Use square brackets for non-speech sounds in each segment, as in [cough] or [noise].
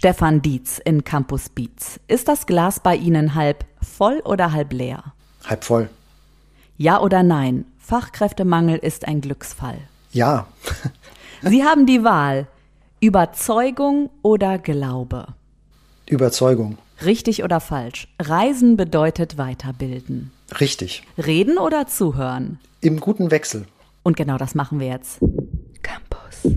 Stefan Dietz in Campus Beats. Ist das Glas bei Ihnen halb voll oder halb leer? Halb voll. Ja oder nein? Fachkräftemangel ist ein Glücksfall. Ja. [laughs] Sie haben die Wahl. Überzeugung oder Glaube? Überzeugung. Richtig oder falsch? Reisen bedeutet weiterbilden. Richtig. Reden oder zuhören? Im guten Wechsel. Und genau das machen wir jetzt. Campus.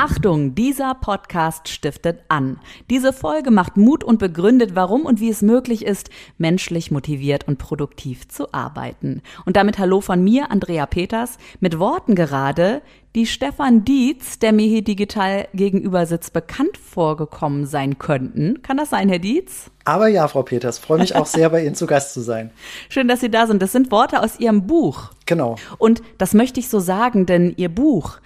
Achtung, dieser Podcast stiftet an. Diese Folge macht Mut und begründet, warum und wie es möglich ist, menschlich motiviert und produktiv zu arbeiten. Und damit Hallo von mir, Andrea Peters, mit Worten gerade, die Stefan Dietz, der mir hier digital gegenüber sitzt, bekannt vorgekommen sein könnten. Kann das sein, Herr Dietz? Aber ja, Frau Peters, freue mich auch sehr, bei Ihnen zu Gast zu sein. [laughs] Schön, dass Sie da sind. Das sind Worte aus Ihrem Buch. Genau. Und das möchte ich so sagen, denn Ihr Buch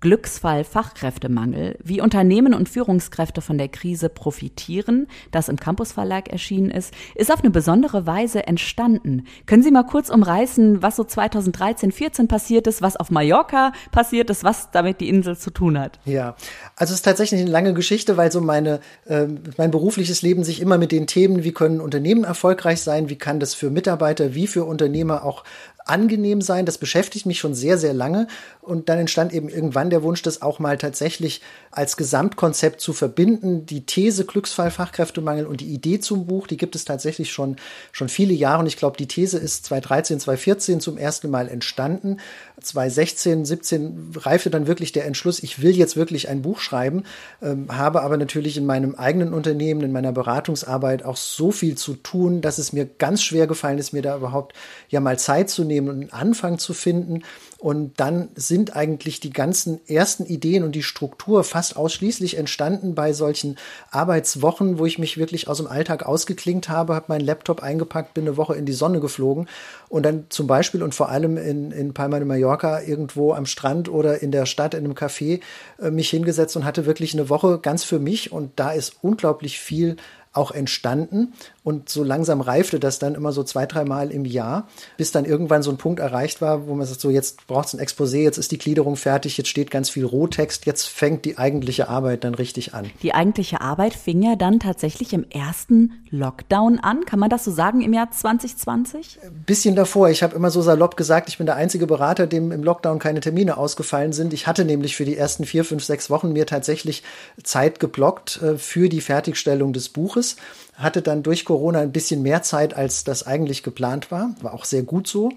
Glücksfall Fachkräftemangel, wie Unternehmen und Führungskräfte von der Krise profitieren, das im Campus Verlag erschienen ist, ist auf eine besondere Weise entstanden. Können Sie mal kurz umreißen, was so 2013, 14 passiert ist, was auf Mallorca passiert ist, was damit die Insel zu tun hat? Ja, also es ist tatsächlich eine lange Geschichte, weil so meine, äh, mein berufliches Leben sich immer mit den Themen, wie können Unternehmen erfolgreich sein, wie kann das für Mitarbeiter wie für Unternehmer auch angenehm sein. Das beschäftigt mich schon sehr, sehr lange. Und dann entstand eben irgendwann der Wunsch, das auch mal tatsächlich als Gesamtkonzept zu verbinden. Die These Glücksfall, Fachkräftemangel und die Idee zum Buch, die gibt es tatsächlich schon, schon viele Jahre. Und ich glaube, die These ist 2013, 2014 zum ersten Mal entstanden. 2016, 17 reifte dann wirklich der Entschluss, ich will jetzt wirklich ein Buch schreiben, ähm, habe aber natürlich in meinem eigenen Unternehmen, in meiner Beratungsarbeit auch so viel zu tun, dass es mir ganz schwer gefallen ist, mir da überhaupt ja mal Zeit zu nehmen und einen Anfang zu finden. Und dann sind eigentlich die ganzen ersten Ideen und die Struktur fast ausschließlich entstanden bei solchen Arbeitswochen, wo ich mich wirklich aus dem Alltag ausgeklingt habe, habe meinen Laptop eingepackt, bin eine Woche in die Sonne geflogen und dann zum Beispiel und vor allem in, in Palma de Mallorca irgendwo am Strand oder in der Stadt in einem Café äh, mich hingesetzt und hatte wirklich eine Woche ganz für mich und da ist unglaublich viel auch entstanden. Und so langsam reifte das dann immer so zwei, dreimal im Jahr, bis dann irgendwann so ein Punkt erreicht war, wo man sagt, so jetzt braucht es ein Exposé, jetzt ist die Gliederung fertig, jetzt steht ganz viel Rohtext, jetzt fängt die eigentliche Arbeit dann richtig an. Die eigentliche Arbeit fing ja dann tatsächlich im ersten Lockdown an, kann man das so sagen, im Jahr 2020? Ein bisschen davor. Ich habe immer so salopp gesagt, ich bin der einzige Berater, dem im Lockdown keine Termine ausgefallen sind. Ich hatte nämlich für die ersten vier, fünf, sechs Wochen mir tatsächlich Zeit geblockt äh, für die Fertigstellung des Buches hatte dann durch Corona ein bisschen mehr Zeit, als das eigentlich geplant war. War auch sehr gut so.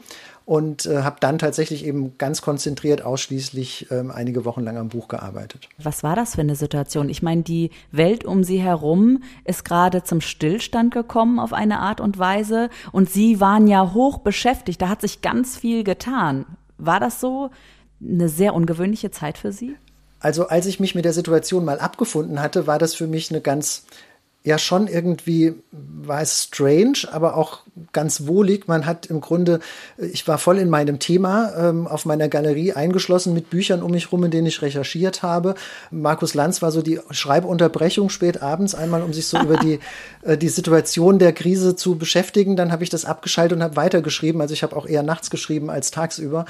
Und äh, habe dann tatsächlich eben ganz konzentriert ausschließlich ähm, einige Wochen lang am Buch gearbeitet. Was war das für eine Situation? Ich meine, die Welt um Sie herum ist gerade zum Stillstand gekommen auf eine Art und Weise. Und Sie waren ja hoch beschäftigt. Da hat sich ganz viel getan. War das so eine sehr ungewöhnliche Zeit für Sie? Also als ich mich mit der Situation mal abgefunden hatte, war das für mich eine ganz ja schon irgendwie war es strange, aber auch ganz wohlig. Man hat im Grunde, ich war voll in meinem Thema ähm, auf meiner Galerie eingeschlossen mit Büchern um mich rum, in denen ich recherchiert habe. Markus Lanz war so die Schreibunterbrechung spät abends einmal, um sich so über die, [laughs] äh, die Situation der Krise zu beschäftigen. Dann habe ich das abgeschaltet und habe weitergeschrieben. Also ich habe auch eher nachts geschrieben als tagsüber.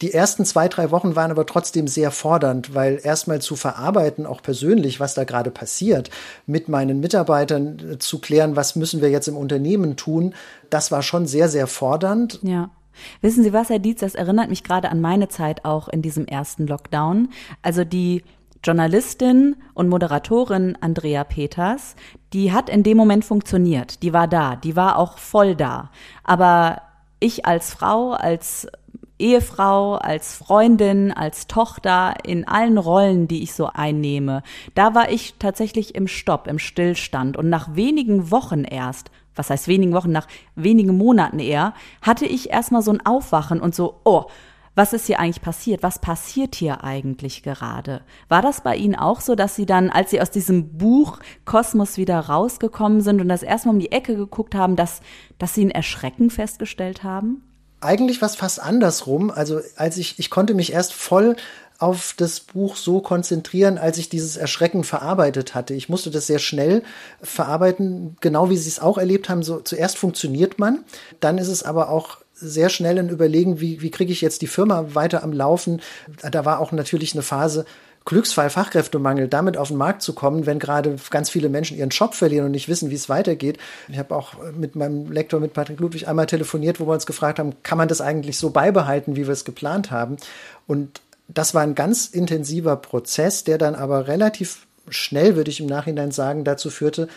Die ersten zwei, drei Wochen waren aber trotzdem sehr fordernd, weil erstmal zu verarbeiten, auch persönlich, was da gerade passiert, mit meinen Mitarbeitern äh, zu klären, was müssen wir jetzt im Unternehmen tun, das war schon sehr, sehr fordernd. Ja. Wissen Sie was, Herr Dietz, das erinnert mich gerade an meine Zeit auch in diesem ersten Lockdown. Also die Journalistin und Moderatorin Andrea Peters, die hat in dem Moment funktioniert. Die war da, die war auch voll da. Aber ich als Frau, als Ehefrau, als Freundin, als Tochter, in allen Rollen, die ich so einnehme, da war ich tatsächlich im Stopp, im Stillstand. Und nach wenigen Wochen erst, was heißt wenigen Wochen, nach wenigen Monaten eher, hatte ich erstmal so ein Aufwachen und so, oh, was ist hier eigentlich passiert? Was passiert hier eigentlich gerade? War das bei Ihnen auch so, dass Sie dann, als Sie aus diesem Buch Kosmos wieder rausgekommen sind und das erstmal um die Ecke geguckt haben, dass, dass Sie ein Erschrecken festgestellt haben? Eigentlich was fast andersrum. Also als ich, ich konnte mich erst voll auf das Buch so konzentrieren, als ich dieses Erschrecken verarbeitet hatte. Ich musste das sehr schnell verarbeiten, genau wie Sie es auch erlebt haben. So, zuerst funktioniert man, dann ist es aber auch sehr schnell ein Überlegen, wie, wie kriege ich jetzt die Firma weiter am Laufen. Da war auch natürlich eine Phase, Glücksfall Fachkräftemangel, damit auf den Markt zu kommen, wenn gerade ganz viele Menschen ihren Job verlieren und nicht wissen, wie es weitergeht. Ich habe auch mit meinem Lektor, mit Patrick Ludwig, einmal telefoniert, wo wir uns gefragt haben, kann man das eigentlich so beibehalten, wie wir es geplant haben? Und das war ein ganz intensiver Prozess, der dann aber relativ schnell, würde ich im Nachhinein sagen, dazu führte,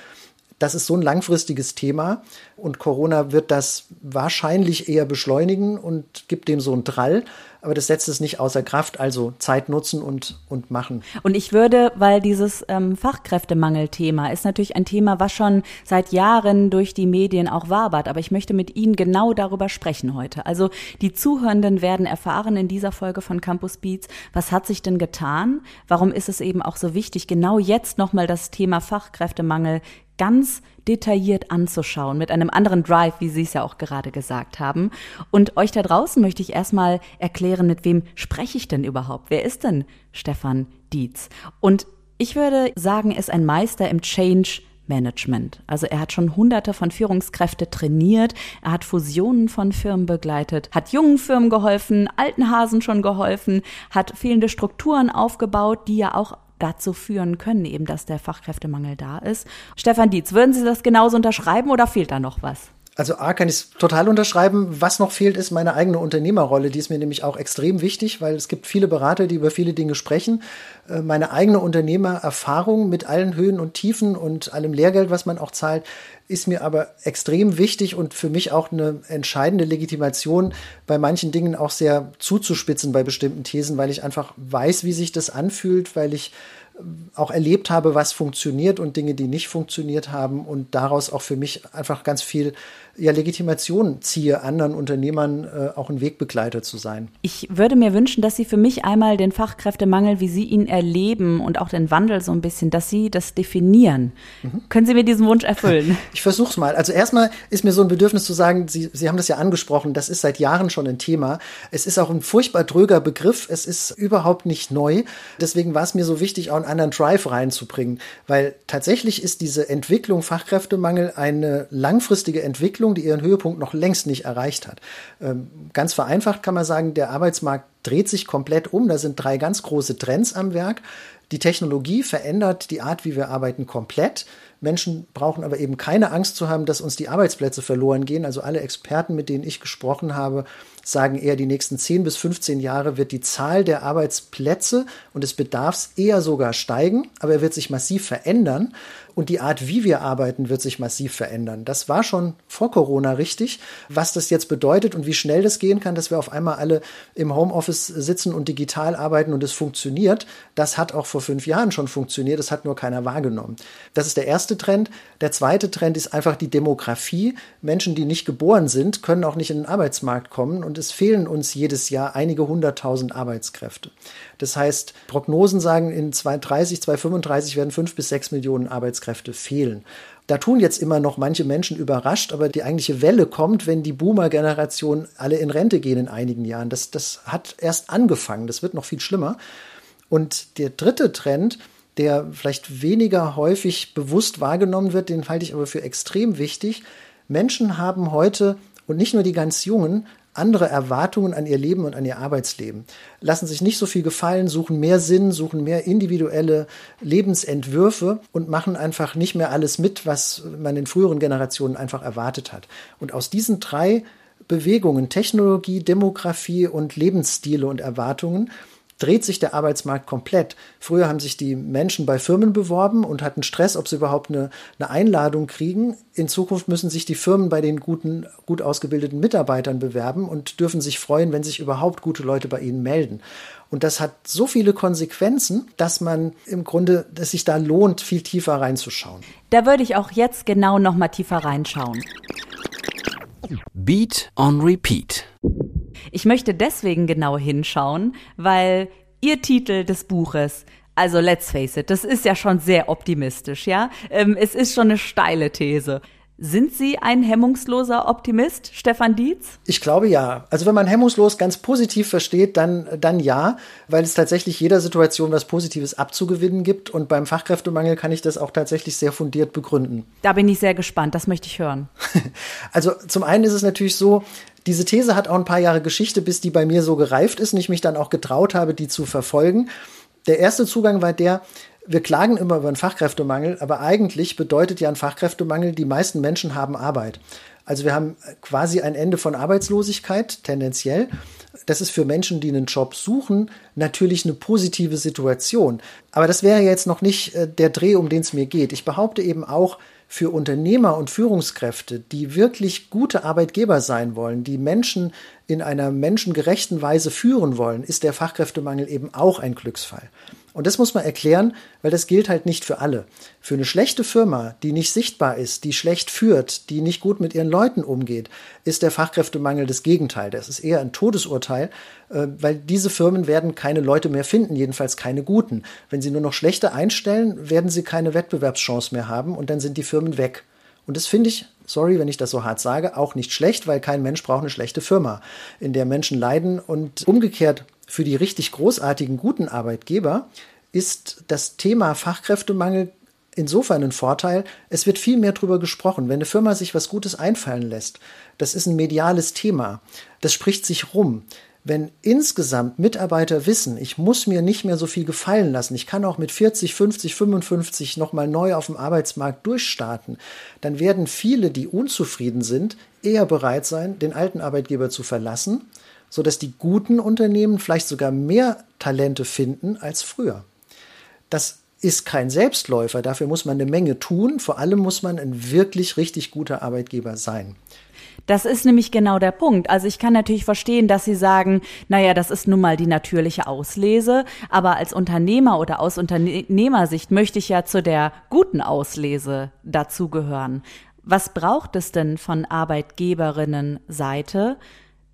das ist so ein langfristiges Thema und Corona wird das wahrscheinlich eher beschleunigen und gibt dem so einen Drall aber das setzt es nicht außer Kraft. Also Zeit nutzen und, und machen. Und ich würde, weil dieses ähm, Fachkräftemangelthema ist natürlich ein Thema, was schon seit Jahren durch die Medien auch wabert, aber ich möchte mit Ihnen genau darüber sprechen heute. Also die Zuhörenden werden erfahren in dieser Folge von Campus Beats, was hat sich denn getan? Warum ist es eben auch so wichtig, genau jetzt nochmal das Thema Fachkräftemangel ganz detailliert anzuschauen, mit einem anderen Drive, wie Sie es ja auch gerade gesagt haben. Und euch da draußen möchte ich erstmal erklären, mit wem spreche ich denn überhaupt? Wer ist denn Stefan Dietz? Und ich würde sagen, er ist ein Meister im Change Management. Also er hat schon hunderte von Führungskräfte trainiert, er hat Fusionen von Firmen begleitet, hat jungen Firmen geholfen, alten Hasen schon geholfen, hat fehlende Strukturen aufgebaut, die ja auch dazu führen können, eben dass der Fachkräftemangel da ist. Stefan Dietz, würden Sie das genauso unterschreiben oder fehlt da noch was? Also A kann ich es total unterschreiben. Was noch fehlt, ist meine eigene Unternehmerrolle. Die ist mir nämlich auch extrem wichtig, weil es gibt viele Berater, die über viele Dinge sprechen. Äh, meine eigene Unternehmererfahrung mit allen Höhen und Tiefen und allem Lehrgeld, was man auch zahlt, ist mir aber extrem wichtig und für mich auch eine entscheidende Legitimation, bei manchen Dingen auch sehr zuzuspitzen bei bestimmten Thesen, weil ich einfach weiß, wie sich das anfühlt, weil ich auch erlebt habe, was funktioniert und Dinge, die nicht funktioniert haben und daraus auch für mich einfach ganz viel ja, Legitimation ziehe, anderen Unternehmern äh, auch ein Wegbegleiter zu sein. Ich würde mir wünschen, dass Sie für mich einmal den Fachkräftemangel, wie Sie ihn erleben und auch den Wandel so ein bisschen, dass Sie das definieren. Mhm. Können Sie mir diesen Wunsch erfüllen? [laughs] Ich versuche es mal. Also erstmal ist mir so ein Bedürfnis zu sagen, Sie, Sie haben das ja angesprochen, das ist seit Jahren schon ein Thema. Es ist auch ein furchtbar dröger Begriff. Es ist überhaupt nicht neu. Deswegen war es mir so wichtig, auch einen anderen Drive reinzubringen, weil tatsächlich ist diese Entwicklung Fachkräftemangel eine langfristige Entwicklung, Entwicklung, die ihren Höhepunkt noch längst nicht erreicht hat. Ähm, ganz vereinfacht kann man sagen, der Arbeitsmarkt dreht sich komplett um. Da sind drei ganz große Trends am Werk. Die Technologie verändert die Art, wie wir arbeiten, komplett. Menschen brauchen aber eben keine Angst zu haben, dass uns die Arbeitsplätze verloren gehen. Also alle Experten, mit denen ich gesprochen habe, sagen eher, die nächsten 10 bis 15 Jahre wird die Zahl der Arbeitsplätze und des Bedarfs eher sogar steigen, aber er wird sich massiv verändern und die Art, wie wir arbeiten, wird sich massiv verändern. Das war schon vor Corona richtig. Was das jetzt bedeutet und wie schnell das gehen kann, dass wir auf einmal alle im Homeoffice sitzen und digital arbeiten und es funktioniert, das hat auch vor fünf Jahren schon funktioniert. Das hat nur keiner wahrgenommen. Das ist der erste Trend. Der zweite Trend ist einfach die Demografie. Menschen, die nicht geboren sind, können auch nicht in den Arbeitsmarkt kommen und es fehlen uns jedes Jahr einige hunderttausend Arbeitskräfte. Das heißt, Prognosen sagen, in 2030, 2035 werden fünf bis sechs Millionen Arbeitskräfte fehlen. Da tun jetzt immer noch manche Menschen überrascht, aber die eigentliche Welle kommt, wenn die Boomer-Generation alle in Rente gehen in einigen Jahren. Das, das hat erst angefangen, das wird noch viel schlimmer. Und der dritte Trend, der vielleicht weniger häufig bewusst wahrgenommen wird, den halte ich aber für extrem wichtig. Menschen haben heute und nicht nur die ganz Jungen, andere Erwartungen an ihr Leben und an ihr Arbeitsleben, lassen sich nicht so viel gefallen, suchen mehr Sinn, suchen mehr individuelle Lebensentwürfe und machen einfach nicht mehr alles mit, was man in früheren Generationen einfach erwartet hat. Und aus diesen drei Bewegungen, Technologie, Demografie und Lebensstile und Erwartungen, dreht sich der Arbeitsmarkt komplett. Früher haben sich die Menschen bei Firmen beworben und hatten Stress, ob sie überhaupt eine, eine Einladung kriegen. In Zukunft müssen sich die Firmen bei den guten, gut ausgebildeten Mitarbeitern bewerben und dürfen sich freuen, wenn sich überhaupt gute Leute bei ihnen melden. Und das hat so viele Konsequenzen, dass man im Grunde, dass sich da lohnt, viel tiefer reinzuschauen. Da würde ich auch jetzt genau noch mal tiefer reinschauen. Beat on Repeat. Ich möchte deswegen genau hinschauen, weil Ihr Titel des Buches also let's face it, das ist ja schon sehr optimistisch, ja. Ähm, es ist schon eine steile These. Sind Sie ein hemmungsloser Optimist, Stefan Dietz? Ich glaube ja. Also wenn man hemmungslos ganz positiv versteht, dann, dann ja, weil es tatsächlich jeder Situation was Positives abzugewinnen gibt. Und beim Fachkräftemangel kann ich das auch tatsächlich sehr fundiert begründen. Da bin ich sehr gespannt, das möchte ich hören. [laughs] Also zum einen ist es natürlich so, diese These hat auch ein paar Jahre Geschichte, bis die bei mir so gereift ist und ich mich dann auch getraut habe, die zu verfolgen. Der erste Zugang war der, wir klagen immer über einen Fachkräftemangel, aber eigentlich bedeutet ja ein Fachkräftemangel, die meisten Menschen haben Arbeit. Also wir haben quasi ein Ende von Arbeitslosigkeit, tendenziell. Das ist für Menschen, die einen Job suchen, natürlich eine positive Situation. Aber das wäre jetzt noch nicht äh, der Dreh, um den es mir geht. Ich behaupte eben auch, für Unternehmer und Führungskräfte, die wirklich gute Arbeitgeber sein wollen, die Menschen in einer menschengerechten Weise führen wollen, ist der Fachkräftemangel eben auch ein Glücksfall. Und das muss man erklären, weil das gilt halt nicht für alle. Für eine schlechte Firma, die nicht sichtbar ist, die schlecht führt, die nicht gut mit ihren Leuten umgeht, ist der Fachkräftemangel das Gegenteil. Das ist eher ein Todesurteil, äh, weil diese Firmen werden keine Leute mehr finden, jedenfalls keine guten. Wenn sie nur noch schlechte einstellen, werden sie keine Wettbewerbschance mehr haben und dann sind die Firmen weg. Und das finde ich, sorry, wenn ich das so hart sage, auch nicht schlecht, weil kein Mensch braucht eine schlechte Firma, in der Menschen leiden und umgekehrt für die richtig großartigen, guten Arbeitgeber ist das Thema Fachkräftemangel insofern ein Vorteil, es wird viel mehr darüber gesprochen. Wenn eine Firma sich was Gutes einfallen lässt, das ist ein mediales Thema, das spricht sich rum. Wenn insgesamt Mitarbeiter wissen, ich muss mir nicht mehr so viel gefallen lassen, ich kann auch mit 40, 50, 55 nochmal neu auf dem Arbeitsmarkt durchstarten, dann werden viele, die unzufrieden sind, eher bereit sein, den alten Arbeitgeber zu verlassen sodass die guten Unternehmen vielleicht sogar mehr Talente finden als früher. Das ist kein Selbstläufer, dafür muss man eine Menge tun, vor allem muss man ein wirklich richtig guter Arbeitgeber sein. Das ist nämlich genau der Punkt. Also ich kann natürlich verstehen, dass Sie sagen, naja, das ist nun mal die natürliche Auslese, aber als Unternehmer oder aus Unternehmersicht möchte ich ja zu der guten Auslese dazugehören. Was braucht es denn von Arbeitgeberinnenseite,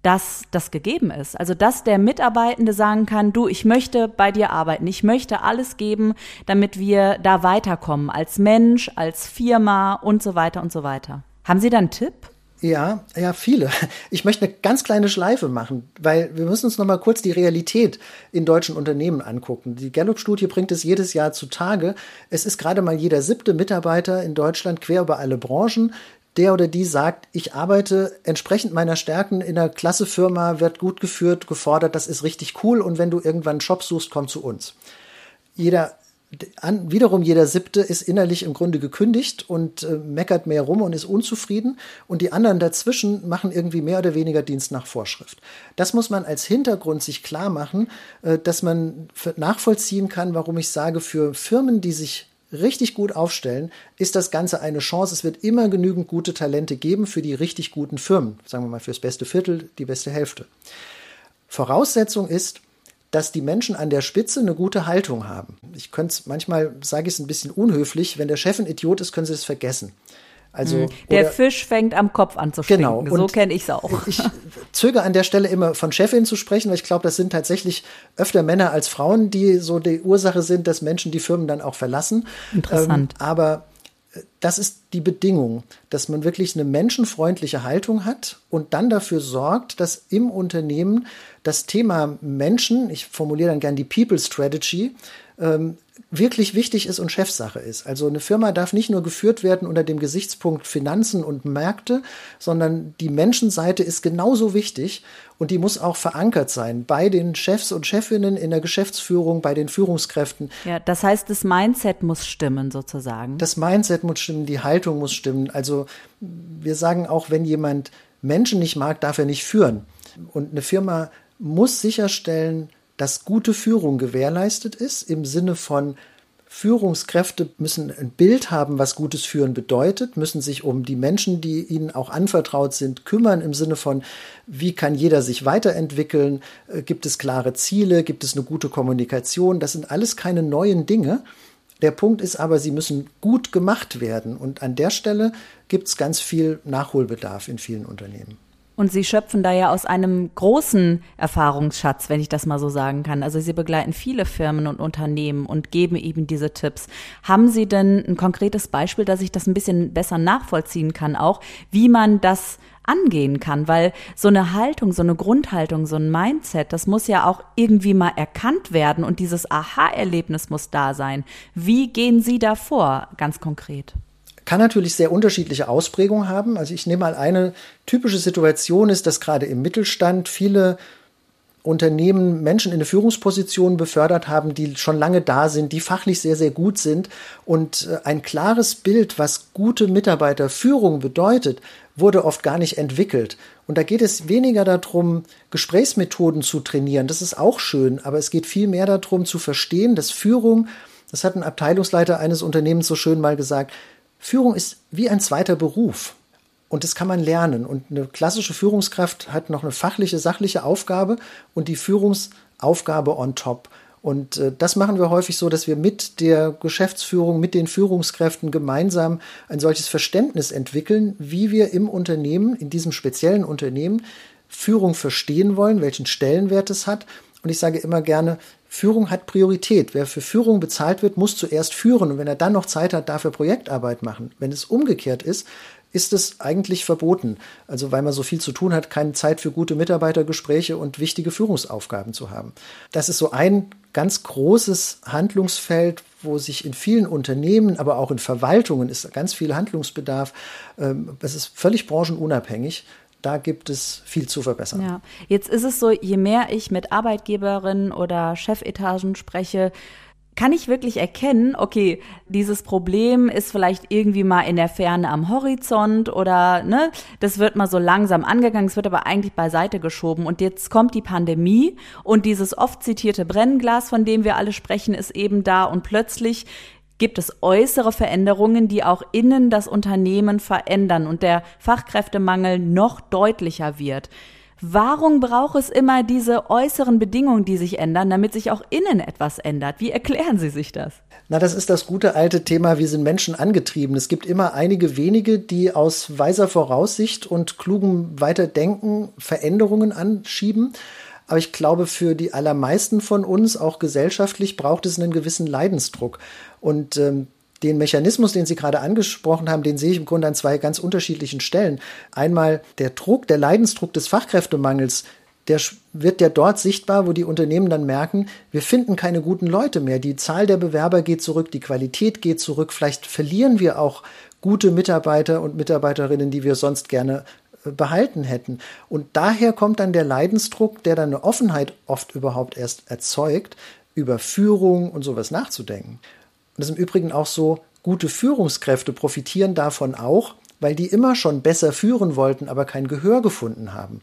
dass das gegeben ist. Also dass der Mitarbeitende sagen kann, du, ich möchte bei dir arbeiten, ich möchte alles geben, damit wir da weiterkommen, als Mensch, als Firma und so weiter und so weiter. Haben Sie da einen Tipp? Ja, ja, viele. Ich möchte eine ganz kleine Schleife machen, weil wir müssen uns noch mal kurz die Realität in deutschen Unternehmen angucken. Die Gallup-Studie bringt es jedes Jahr zutage. Es ist gerade mal jeder siebte Mitarbeiter in Deutschland quer über alle Branchen der oder die sagt, ich arbeite entsprechend meiner Stärken in einer klasse Firma, wird gut geführt, gefordert, das ist richtig cool und wenn du irgendwann einen Job suchst, komm zu uns. Jeder an, wiederum jeder siebte ist innerlich im Grunde gekündigt und äh, meckert mehr rum und ist unzufrieden und die anderen dazwischen machen irgendwie mehr oder weniger Dienst nach Vorschrift. Das muss man als Hintergrund sich klar machen, äh, dass man nachvollziehen kann, warum ich sage, für Firmen, die sich richtig gut aufstellen, ist das Ganze eine Chance. Es wird immer genügend gute Talente geben für die richtig guten Firmen. Sagen wir mal fürs beste Viertel, die beste Hälfte. Voraussetzung ist, dass die Menschen an der Spitze eine gute Haltung haben. Ich könnte es manchmal, sage ich es ein bisschen unhöflich, wenn der Chef ein Idiot ist, können sie es vergessen. Also, hm. der oder, Fisch fängt am Kopf an zu stinken. Genau. So kenne ich es auch. [laughs] Ich zögere an der Stelle immer von Chefin zu sprechen, weil ich glaube, das sind tatsächlich öfter Männer als Frauen, die so die Ursache sind, dass Menschen die Firmen dann auch verlassen. Interessant. Ähm, aber äh, das ist die Bedingung, dass man wirklich eine menschenfreundliche Haltung hat und dann dafür sorgt, dass im Unternehmen das Thema Menschen, ich formuliere dann gern die People Strategy, ähm, wirklich wichtig ist und Chefsache ist. Also eine Firma darf nicht nur geführt werden unter dem Gesichtspunkt Finanzen und Märkte, sondern die Menschenseite ist genauso wichtig und die muss auch verankert sein bei den Chefs und Chefinnen in der Geschäftsführung, bei den Führungskräften. Ja, das heißt, das Mindset muss stimmen sozusagen. Das Mindset muss stimmen, die Haltung muss stimmen. Also wir sagen auch, wenn jemand Menschen nicht mag, darf er nicht führen. Und eine Firma muss sicherstellen, dass gute Führung gewährleistet ist im Sinne von Führungskräfte müssen ein Bild haben, was gutes Führen bedeutet, müssen sich um die Menschen, die ihnen auch anvertraut sind, kümmern im Sinne von, wie kann jeder sich weiterentwickeln, äh, gibt es klare Ziele, gibt es eine gute Kommunikation, das sind alles keine neuen Dinge. Der Punkt ist aber, sie müssen gut gemacht werden und an der Stelle gibt es ganz viel Nachholbedarf in vielen Unternehmen. Und Sie schöpfen da ja aus einem großen Erfahrungsschatz, wenn ich das mal so sagen kann. Also Sie begleiten viele Firmen und Unternehmen und geben eben diese Tipps. Haben Sie denn ein konkretes Beispiel, dass ich das ein bisschen besser nachvollziehen kann, auch wie man das angehen kann, weil so eine Haltung, so eine Grundhaltung, so ein Mindset, das muss ja auch irgendwie mal erkannt werden und dieses Aha-Erlebnis muss da sein. Wie gehen Sie da vor, ganz konkret? Kann natürlich sehr unterschiedliche Ausprägungen haben. Also ich nehme mal eine typische Situation ist, dass gerade im Mittelstand viele Unternehmen Menschen in eine Führungsposition befördert haben, die schon lange da sind, die fachlich sehr, sehr gut sind. Und äh, ein klares Bild, was gute Mitarbeiterführung bedeutet, wurde oft gar nicht entwickelt. Und da geht es weniger darum, Gesprächsmethoden zu trainieren. Das ist auch schön, aber es geht viel mehr darum zu verstehen, dass Führung, das hat ein Abteilungsleiter eines Unternehmens so schön mal gesagt, Führung ist wie ein zweiter Beruf. Und das kann man lernen. Und eine klassische Führungskraft hat noch eine fachliche, sachliche Aufgabe und die Führungsaufgabe on top. Und äh, das machen wir häufig so, dass wir mit der Geschäftsführung, mit den Führungskräften gemeinsam ein solches Verständnis entwickeln, wie wir im Unternehmen, in diesem speziellen Unternehmen, Führung verstehen wollen, welchen Stellenwert es hat. Und ich sage immer gerne, Führung hat Priorität. Wer für Führung bezahlt wird, muss zuerst führen. Und wenn er dann noch Zeit hat, dafür Projektarbeit machen. Wenn es umgekehrt ist, ist es eigentlich verboten. Also weil man so viel zu tun hat, keine Zeit für gute Mitarbeitergespräche und wichtige Führungsaufgaben zu haben. Das ist so ein ganz großes Handlungsfeld, wo sich in vielen Unternehmen, aber auch in Verwaltungen ist ganz viel Handlungsbedarf. Ähm, es ist völlig branchenunabhängig da gibt es viel zu verbessern. Ja, jetzt ist es so, je mehr ich mit Arbeitgeberinnen oder Chefetagen spreche, kann ich wirklich erkennen, okay, dieses Problem ist vielleicht irgendwie mal in der Ferne am Horizont oder ne, das wird mal so langsam angegangen, es wird aber eigentlich beiseite geschoben und jetzt kommt die Pandemie und dieses oft zitierte Brennglas, von dem wir alle sprechen, ist eben da und plötzlich gibt es äußere Veränderungen, die auch innen das Unternehmen verändern und der Fachkräftemangel noch deutlicher wird. Warum braucht es immer diese äußeren Bedingungen, die sich ändern, damit sich auch innen etwas ändert? Wie erklären Sie sich das? Na, das ist das gute alte Thema, wir sind Menschen angetrieben. Es gibt immer einige wenige, die aus weiser Voraussicht und klugem Weiterdenken Veränderungen anschieben. Aber ich glaube, für die allermeisten von uns, auch gesellschaftlich, braucht es einen gewissen Leidensdruck. Und ähm, den Mechanismus, den Sie gerade angesprochen haben, den sehe ich im Grunde an zwei ganz unterschiedlichen Stellen. Einmal der Druck, der Leidensdruck des Fachkräftemangels, der wird ja dort sichtbar, wo die Unternehmen dann merken, wir finden keine guten Leute mehr. Die Zahl der Bewerber geht zurück, die Qualität geht zurück. Vielleicht verlieren wir auch gute Mitarbeiter und Mitarbeiterinnen, die wir sonst gerne behalten hätten. Und daher kommt dann der Leidensdruck, der dann eine Offenheit oft überhaupt erst erzeugt, über Führung und sowas nachzudenken. Und das ist im Übrigen auch so, gute Führungskräfte profitieren davon auch, weil die immer schon besser führen wollten, aber kein Gehör gefunden haben.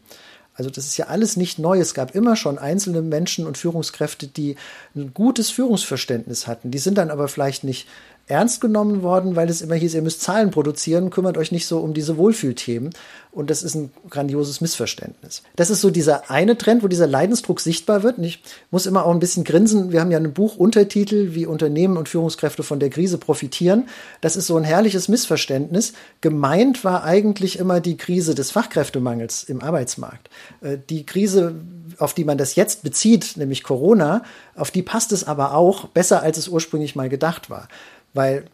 Also das ist ja alles nicht neu. Es gab immer schon einzelne Menschen und Führungskräfte, die ein gutes Führungsverständnis hatten. Die sind dann aber vielleicht nicht ernst genommen worden, weil es immer hieß, ihr müsst Zahlen produzieren, kümmert euch nicht so um diese Wohlfühlthemen. Und das ist ein grandioses Missverständnis. Das ist so dieser eine Trend, wo dieser Leidensdruck sichtbar wird. Und ich muss immer auch ein bisschen grinsen. Wir haben ja ein Buch Untertitel, wie Unternehmen und Führungskräfte von der Krise profitieren. Das ist so ein herrliches Missverständnis. Gemeint war eigentlich immer die Krise des Fachkräftemangels im Arbeitsmarkt. Äh, die Krise, auf die man das jetzt bezieht, nämlich Corona, auf die passt es aber auch besser, als es ursprünglich mal gedacht war. Weil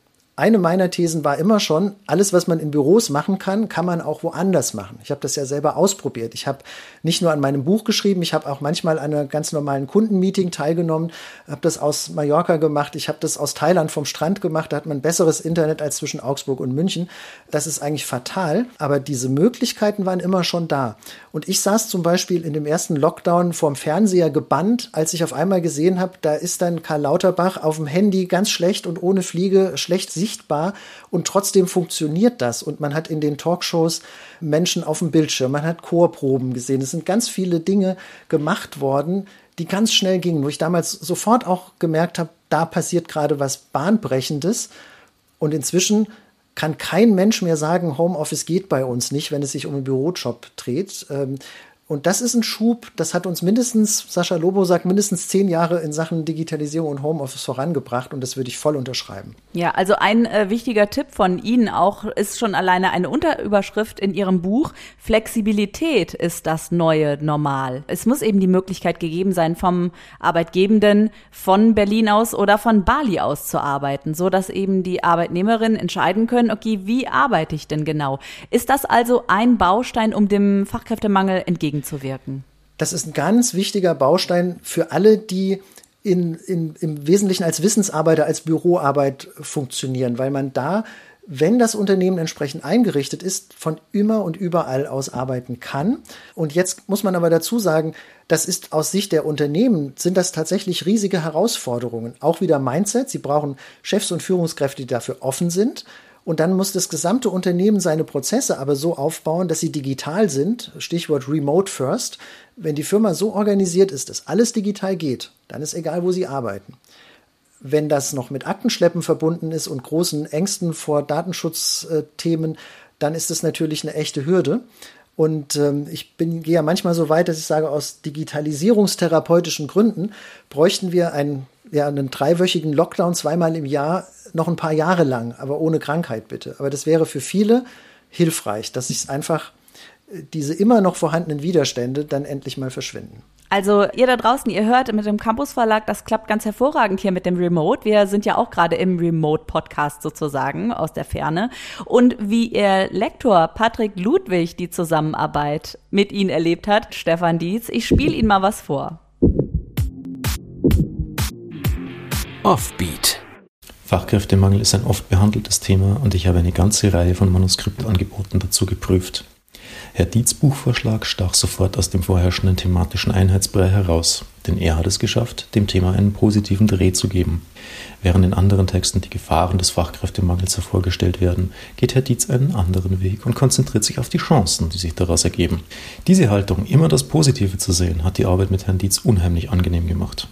eine meiner Thesen war immer schon, alles, was man in Büros machen kann, kann man auch woanders machen. Ich habe das ja selber ausprobiert. Ich habe nicht nur an meinem Buch geschrieben, ich habe auch manchmal an einem ganz normalen Kundenmeeting teilgenommen, habe das aus Mallorca gemacht, ich habe das aus Thailand vom Strand gemacht, da hat man besseres Internet als zwischen Augsburg und München. Das ist eigentlich fatal, aber diese Möglichkeiten waren immer schon da. Und ich saß zum Beispiel in dem ersten Lockdown vorm Fernseher gebannt, als ich auf einmal gesehen habe, da ist dann Karl Lauterbach auf dem Handy ganz schlecht und ohne Fliege schlecht sichtbar und trotzdem funktioniert das. Und man hat in den Talkshows Menschen auf dem Bildschirm, man hat Chorproben gesehen. Es sind ganz viele Dinge gemacht worden, die ganz schnell gingen, wo ich damals sofort auch gemerkt habe, da passiert gerade was Bahnbrechendes. Und inzwischen kann kein Mensch mehr sagen, Homeoffice geht bei uns nicht, wenn es sich um einen Bürojob dreht. Und das ist ein Schub, das hat uns mindestens, Sascha Lobo sagt, mindestens zehn Jahre in Sachen Digitalisierung und Homeoffice vorangebracht und das würde ich voll unterschreiben. Ja, also ein äh, wichtiger Tipp von Ihnen auch ist schon alleine eine Unterüberschrift in Ihrem Buch. Flexibilität ist das neue Normal. Es muss eben die Möglichkeit gegeben sein, vom Arbeitgebenden von Berlin aus oder von Bali aus zu arbeiten, so dass eben die Arbeitnehmerinnen entscheiden können, okay, wie arbeite ich denn genau? Ist das also ein Baustein, um dem Fachkräftemangel entgegenzukommen? Entgegenzuwirken? Das ist ein ganz wichtiger Baustein für alle, die in, in, im Wesentlichen als Wissensarbeiter, als Büroarbeit funktionieren, weil man da, wenn das Unternehmen entsprechend eingerichtet ist, von immer und überall aus arbeiten kann. Und jetzt muss man aber dazu sagen, das ist aus Sicht der Unternehmen, sind das tatsächlich riesige Herausforderungen. Auch wieder Mindset. Sie brauchen Chefs und Führungskräfte, die dafür offen sind. Und dann muss das gesamte Unternehmen seine Prozesse aber so aufbauen, dass sie digital sind. Stichwort Remote First. Wenn die Firma so organisiert ist, dass alles digital geht, dann ist egal, wo sie arbeiten. Wenn das noch mit Aktenschleppen verbunden ist und großen Ängsten vor Datenschutzthemen, dann ist das natürlich eine echte Hürde. Und ähm, ich bin, gehe ja manchmal so weit, dass ich sage, aus digitalisierungstherapeutischen Gründen bräuchten wir einen, ja, einen dreiwöchigen Lockdown zweimal im Jahr noch ein paar Jahre lang, aber ohne Krankheit bitte. Aber das wäre für viele hilfreich, dass sich einfach äh, diese immer noch vorhandenen Widerstände dann endlich mal verschwinden. Also ihr da draußen, ihr hört mit dem Campus Verlag, das klappt ganz hervorragend hier mit dem Remote. Wir sind ja auch gerade im Remote Podcast sozusagen aus der Ferne. Und wie ihr Lektor Patrick Ludwig die Zusammenarbeit mit Ihnen erlebt hat, Stefan Dietz, ich spiele Ihnen mal was vor. Offbeat. Fachkräftemangel ist ein oft behandeltes Thema und ich habe eine ganze Reihe von Manuskriptangeboten dazu geprüft. Herr Dietz Buchvorschlag stach sofort aus dem vorherrschenden thematischen Einheitsbrei heraus, denn er hat es geschafft, dem Thema einen positiven Dreh zu geben. Während in anderen Texten die Gefahren des Fachkräftemangels hervorgestellt werden, geht Herr Dietz einen anderen Weg und konzentriert sich auf die Chancen, die sich daraus ergeben. Diese Haltung, immer das Positive zu sehen, hat die Arbeit mit Herrn Dietz unheimlich angenehm gemacht.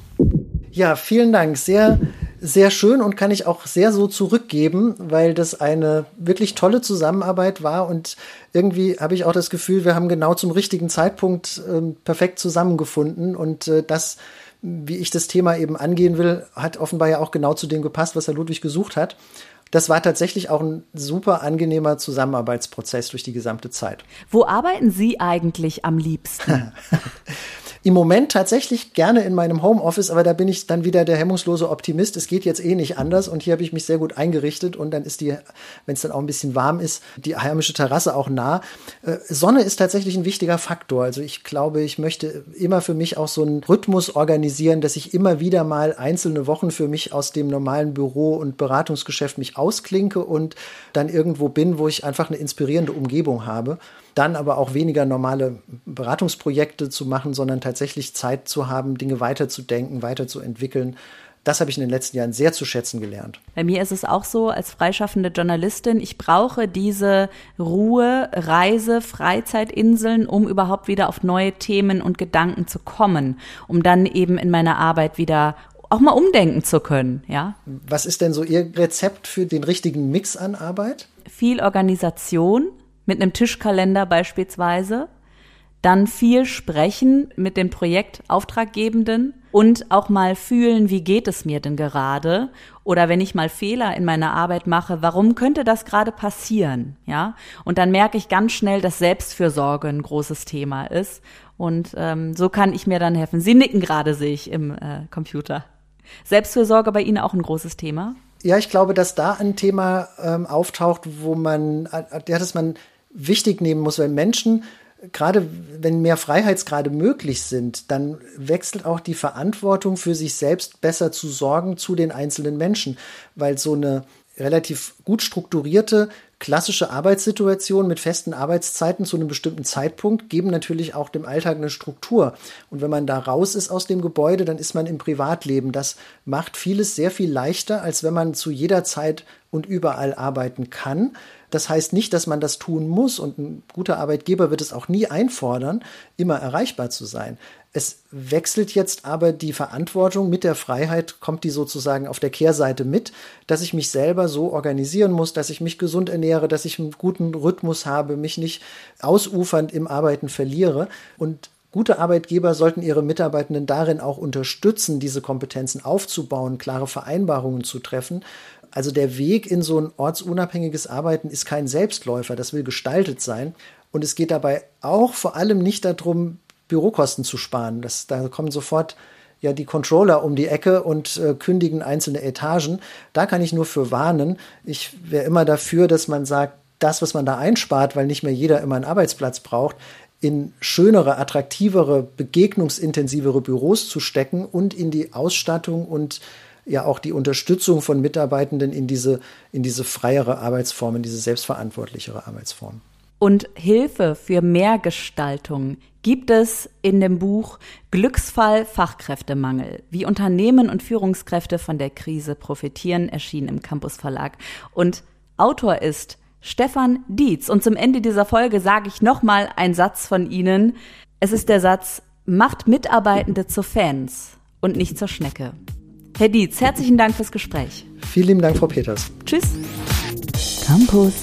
Ja, vielen Dank. Sehr, sehr schön und kann ich auch sehr so zurückgeben, weil das eine wirklich tolle Zusammenarbeit war und irgendwie habe ich auch das Gefühl, wir haben genau zum richtigen Zeitpunkt äh, perfekt zusammengefunden und äh, das, wie ich das Thema eben angehen will, hat offenbar ja auch genau zu dem gepasst, was Herr Ludwig gesucht hat. Das war tatsächlich auch ein super angenehmer Zusammenarbeitsprozess durch die gesamte Zeit. Wo arbeiten Sie eigentlich am liebsten? [laughs] Im Moment tatsächlich gerne in meinem Homeoffice, aber da bin ich dann wieder der hemmungslose Optimist. Es geht jetzt eh nicht anders und hier habe ich mich sehr gut eingerichtet und dann ist die, wenn es dann auch ein bisschen warm ist, die heimische Terrasse auch nah. Äh, Sonne ist tatsächlich ein wichtiger Faktor. Also ich glaube, ich möchte immer für mich auch so einen Rhythmus organisieren, dass ich immer wieder mal einzelne Wochen für mich aus dem normalen Büro und Beratungsgeschäft mich ausklinke und dann irgendwo bin, wo ich einfach eine inspirierende Umgebung habe dann aber auch weniger normale Beratungsprojekte zu machen, sondern tatsächlich Zeit zu haben, Dinge weiterzudenken, weiterzuentwickeln. Das habe ich in den letzten Jahren sehr zu schätzen gelernt. Bei mir ist es auch so, als freischaffende Journalistin, ich brauche diese Ruhe, Reise, Freizeitinseln, um überhaupt wieder auf neue Themen und Gedanken zu kommen, um dann eben in meiner Arbeit wieder auch mal umdenken zu können, ja. Was ist denn so Ihr Rezept für den richtigen Mix an Arbeit? Viel Organisation, mit einem Tischkalender beispielsweise. Dann viel sprechen mit den Projektauftraggebenden und auch mal fühlen, wie geht es mir denn gerade? Oder wenn ich mal Fehler in meiner Arbeit mache, warum könnte das gerade passieren? Ja? Und dann merke ich ganz schnell, dass Selbstfürsorge ein großes Thema ist. Und ähm, so kann ich mir dann helfen. Sie nicken gerade, sehe ich im äh, Computer. Selbstfürsorge bei Ihnen auch ein großes Thema? Ja, ich glaube, dass da ein Thema ähm, auftaucht, wo man, äh, ja, dass man wichtig nehmen muss, weil Menschen, gerade wenn mehr Freiheitsgrade möglich sind, dann wechselt auch die Verantwortung für sich selbst besser zu sorgen zu den einzelnen Menschen, weil so eine relativ gut strukturierte klassische Arbeitssituation mit festen Arbeitszeiten zu einem bestimmten Zeitpunkt geben natürlich auch dem Alltag eine Struktur. Und wenn man da raus ist aus dem Gebäude, dann ist man im Privatleben. Das macht vieles sehr viel leichter, als wenn man zu jeder Zeit und überall arbeiten kann. Das heißt nicht, dass man das tun muss und ein guter Arbeitgeber wird es auch nie einfordern, immer erreichbar zu sein. Es wechselt jetzt aber die Verantwortung mit der Freiheit, kommt die sozusagen auf der Kehrseite mit, dass ich mich selber so organisieren muss, dass ich mich gesund ernähre, dass ich einen guten Rhythmus habe, mich nicht ausufernd im Arbeiten verliere. Und Gute Arbeitgeber sollten ihre Mitarbeitenden darin auch unterstützen, diese Kompetenzen aufzubauen, klare Vereinbarungen zu treffen. Also der Weg in so ein ortsunabhängiges Arbeiten ist kein Selbstläufer, das will gestaltet sein. Und es geht dabei auch vor allem nicht darum, Bürokosten zu sparen. Das, da kommen sofort ja die Controller um die Ecke und äh, kündigen einzelne Etagen. Da kann ich nur für warnen. Ich wäre immer dafür, dass man sagt, das, was man da einspart, weil nicht mehr jeder immer einen Arbeitsplatz braucht, in schönere, attraktivere, begegnungsintensivere Büros zu stecken und in die Ausstattung und ja auch die Unterstützung von Mitarbeitenden in diese, in diese freiere Arbeitsform, in diese selbstverantwortlichere Arbeitsform. Und Hilfe für mehr Gestaltung gibt es in dem Buch Glücksfall Fachkräftemangel, wie Unternehmen und Führungskräfte von der Krise profitieren, erschienen im Campus Verlag. Und Autor ist Stefan Dietz. Und zum Ende dieser Folge sage ich nochmal einen Satz von Ihnen. Es ist der Satz, macht Mitarbeitende zu Fans und nicht zur Schnecke. Herr Dietz, herzlichen Dank fürs Gespräch. Vielen lieben Dank, Frau Peters. Tschüss. Campus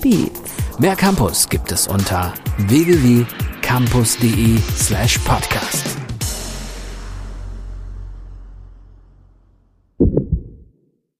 Beats. Mehr Campus gibt es unter www.campus.de slash podcast.